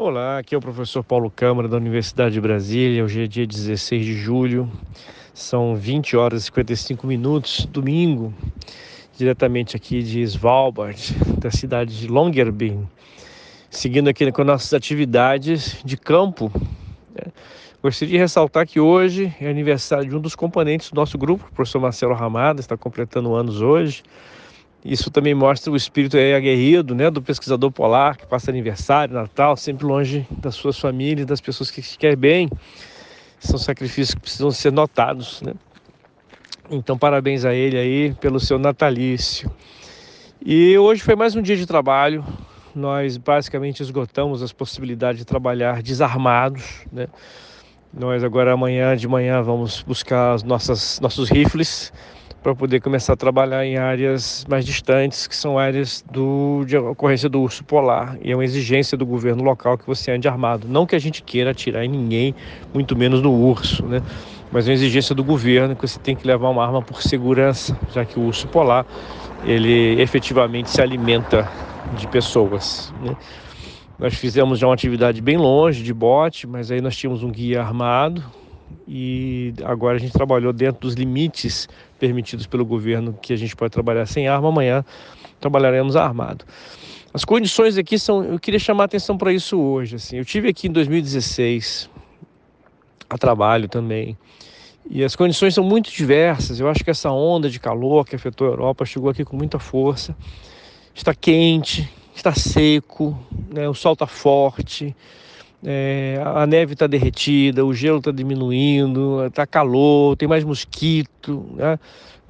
Olá, aqui é o professor Paulo Câmara da Universidade de Brasília. Hoje é dia 16 de julho, são 20 horas e 55 minutos, domingo, diretamente aqui de Svalbard, da cidade de Longyearbyen, seguindo aqui com nossas atividades de campo. Né? Gostaria de ressaltar que hoje é aniversário de um dos componentes do nosso grupo, o professor Marcelo Ramada, está completando anos hoje. Isso também mostra o espírito aguerrido né, do pesquisador polar, que passa aniversário, Natal, sempre longe das suas famílias, das pessoas que quer bem. São sacrifícios que precisam ser notados. Né? Então, parabéns a ele aí pelo seu natalício. E hoje foi mais um dia de trabalho. Nós basicamente esgotamos as possibilidades de trabalhar desarmados. Né? Nós agora amanhã de manhã vamos buscar as nossas, nossos rifles para poder começar a trabalhar em áreas mais distantes, que são áreas do, de ocorrência do urso polar. E é uma exigência do governo local que você ande armado. Não que a gente queira atirar em ninguém, muito menos no urso, né? mas é uma exigência do governo que você tem que levar uma arma por segurança, já que o urso polar ele efetivamente se alimenta de pessoas. Né? Nós fizemos já uma atividade bem longe de bote, mas aí nós tínhamos um guia armado e agora a gente trabalhou dentro dos limites permitidos pelo governo que a gente pode trabalhar sem arma, amanhã trabalharemos armado. As condições aqui são, eu queria chamar a atenção para isso hoje, assim. Eu tive aqui em 2016 a trabalho também. E as condições são muito diversas. Eu acho que essa onda de calor que afetou a Europa chegou aqui com muita força. Está quente, está seco, né? o sol está forte, é, a neve está derretida, o gelo está diminuindo, está calor, tem mais mosquito. Né?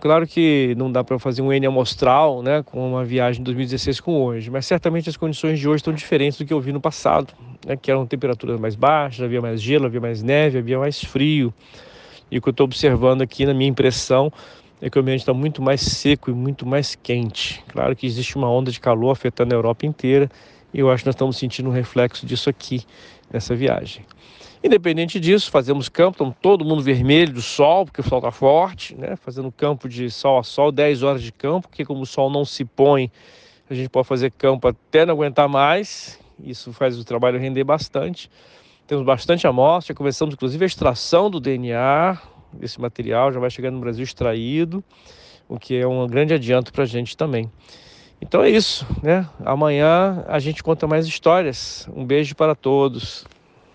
Claro que não dá para fazer um N amostral né, com uma viagem de 2016 com hoje, mas certamente as condições de hoje estão diferentes do que eu vi no passado, né, que eram temperaturas mais baixas, havia mais gelo, havia mais neve, havia mais frio. E o que eu estou observando aqui, na minha impressão, é que o ambiente está muito mais seco e muito mais quente. Claro que existe uma onda de calor afetando a Europa inteira eu acho que nós estamos sentindo um reflexo disso aqui nessa viagem. Independente disso, fazemos campo, estamos todo mundo vermelho do sol, porque o sol está forte, né? fazendo campo de sol a sol, 10 horas de campo, porque como o sol não se põe, a gente pode fazer campo até não aguentar mais, isso faz o trabalho render bastante. Temos bastante amostra, começamos inclusive a extração do DNA desse material, já vai chegando no Brasil extraído, o que é um grande adianto para a gente também. Então é isso, né? Amanhã a gente conta mais histórias. Um beijo para todos.